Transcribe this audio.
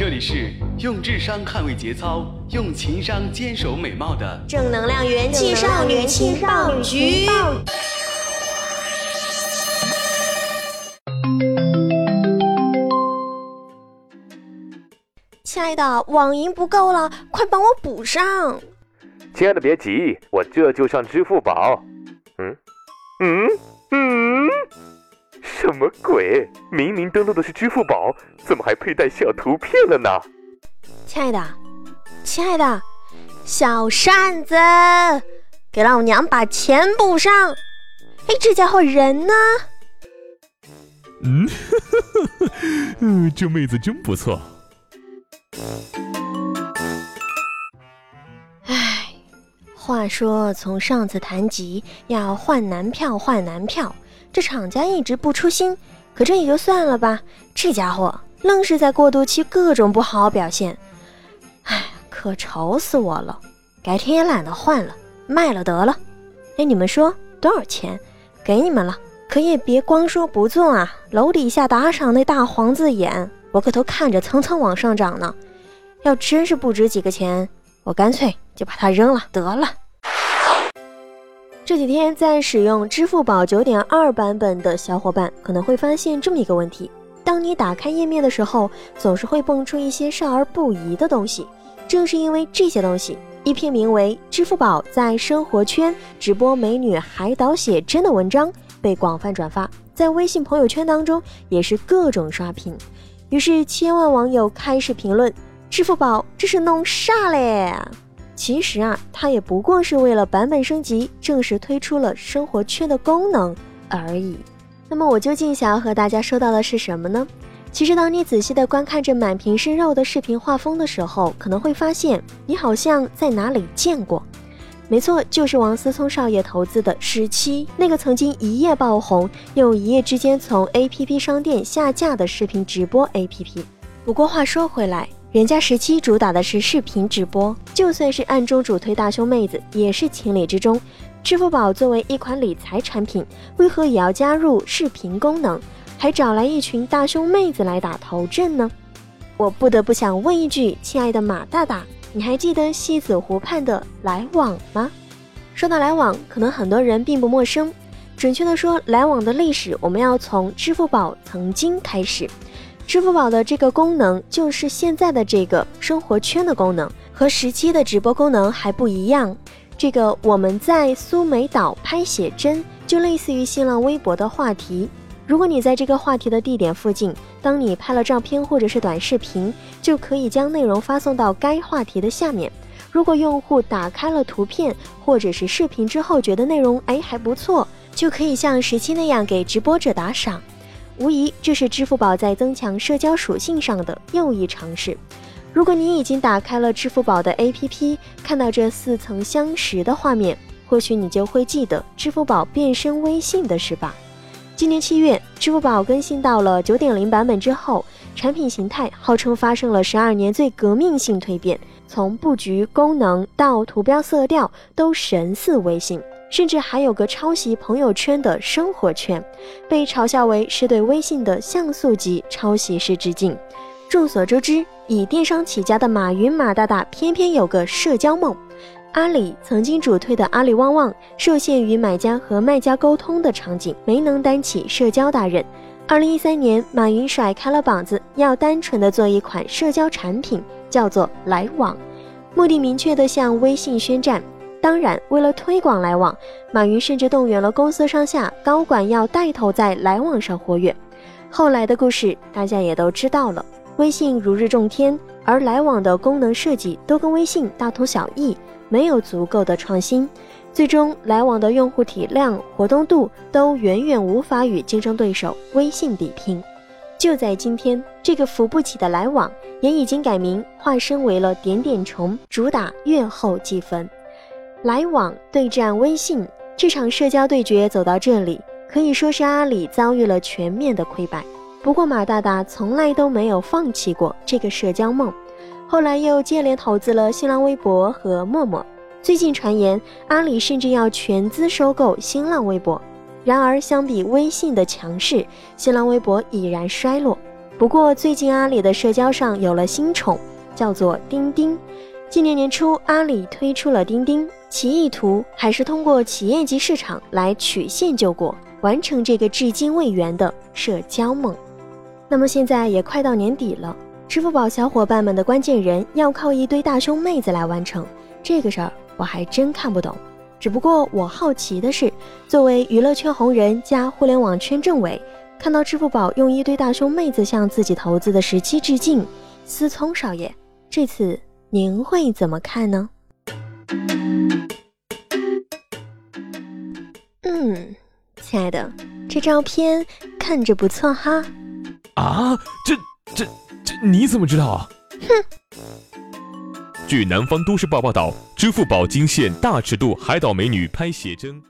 这里是用智商捍卫节操，用情商坚守美貌的正能量元气少女情报局。亲爱的，网银不够了，快帮我补上。亲爱的，别急，我这就上支付宝。嗯，嗯，嗯。什么鬼？明明登录的是支付宝，怎么还佩戴小图片了呢？亲爱的，亲爱的，小扇子，给老娘把钱补上！哎，这家伙人呢？嗯，嗯，这妹子真不错。哎，话说从上次谈及要换男票，换男票。这厂家一直不出新，可这也就算了吧。这家伙愣是在过渡期各种不好好表现，哎，可愁死我了。改天也懒得换了，卖了得了。哎，你们说多少钱？给你们了，可也别光说不做啊。楼底下打赏那大黄字眼，我可都看着蹭蹭往上涨呢。要真是不值几个钱，我干脆就把它扔了得了。这几天在使用支付宝九点二版本的小伙伴可能会发现这么一个问题：当你打开页面的时候，总是会蹦出一些少儿不宜的东西。正是因为这些东西，一篇名为《支付宝在生活圈直播美女海岛写真》的文章被广泛转发，在微信朋友圈当中也是各种刷屏。于是千万网友开始评论：“支付宝这是弄啥嘞？”其实啊，它也不过是为了版本升级，正式推出了生活圈的功能而已。那么我究竟想要和大家说到的是什么呢？其实当你仔细的观看着满屏是肉的视频画风的时候，可能会发现你好像在哪里见过。没错，就是王思聪少爷投资的十七，那个曾经一夜爆红又一夜之间从 APP 商店下架的视频直播 APP。不过话说回来。人家十七主打的是视频直播，就算是暗中主推大胸妹子，也是情理之中。支付宝作为一款理财产品，为何也要加入视频功能，还找来一群大胸妹子来打头阵呢？我不得不想问一句，亲爱的马大大，你还记得西子湖畔的来往吗？说到来往，可能很多人并不陌生。准确的说，来往的历史，我们要从支付宝曾经开始。支付宝的这个功能就是现在的这个生活圈的功能，和十七的直播功能还不一样。这个我们在苏梅岛拍写真，就类似于新浪微博的话题。如果你在这个话题的地点附近，当你拍了照片或者是短视频，就可以将内容发送到该话题的下面。如果用户打开了图片或者是视频之后，觉得内容哎还不错，就可以像十七那样给直播者打赏。无疑，这是支付宝在增强社交属性上的又一尝试。如果你已经打开了支付宝的 APP，看到这似曾相识的画面，或许你就会记得支付宝变身微信的事吧。今年七月，支付宝更新到了九点零版本之后，产品形态号称发生了十二年最革命性蜕变，从布局、功能到图标色调都神似微信。甚至还有个抄袭朋友圈的生活圈，被嘲笑为是对微信的像素级抄袭式致敬。众所周知，以电商起家的马云马大大偏偏有个社交梦。阿里曾经主推的阿里旺旺，受限于买家和卖家沟通的场景，没能担起社交大任。二零一三年，马云甩开了膀子，要单纯的做一款社交产品，叫做来往，目的明确的向微信宣战。当然，为了推广来往，马云甚至动员了公司上下高管要带头在来往上活跃。后来的故事大家也都知道了，微信如日中天，而来往的功能设计都跟微信大同小异，没有足够的创新，最终来往的用户体量、活动度都远远无法与竞争对手微信比拼。就在今天，这个扶不起的来往也已经改名，化身为了点点虫，主打月后积分。来往对战微信，这场社交对决走到这里，可以说是阿里遭遇了全面的溃败。不过马大大从来都没有放弃过这个社交梦，后来又接连投资了新浪微博和陌陌。最近传言阿里甚至要全资收购新浪微博。然而相比微信的强势，新浪微博已然衰落。不过最近阿里的社交上有了新宠，叫做钉钉。今年年初，阿里推出了钉钉，其意图还是通过企业级市场来曲线救国，完成这个至今未圆的社交梦。那么现在也快到年底了，支付宝小伙伴们的关键人要靠一堆大胸妹子来完成这个事儿，我还真看不懂。只不过我好奇的是，作为娱乐圈红人加互联网圈政委。看到支付宝用一堆大胸妹子向自己投资的时期致敬，思聪少爷，这次您会怎么看呢？嗯，亲爱的，这照片看着不错哈。啊，这这这你怎么知道啊？哼。据南方都市报报道，支付宝惊现大尺度海岛美女拍写真。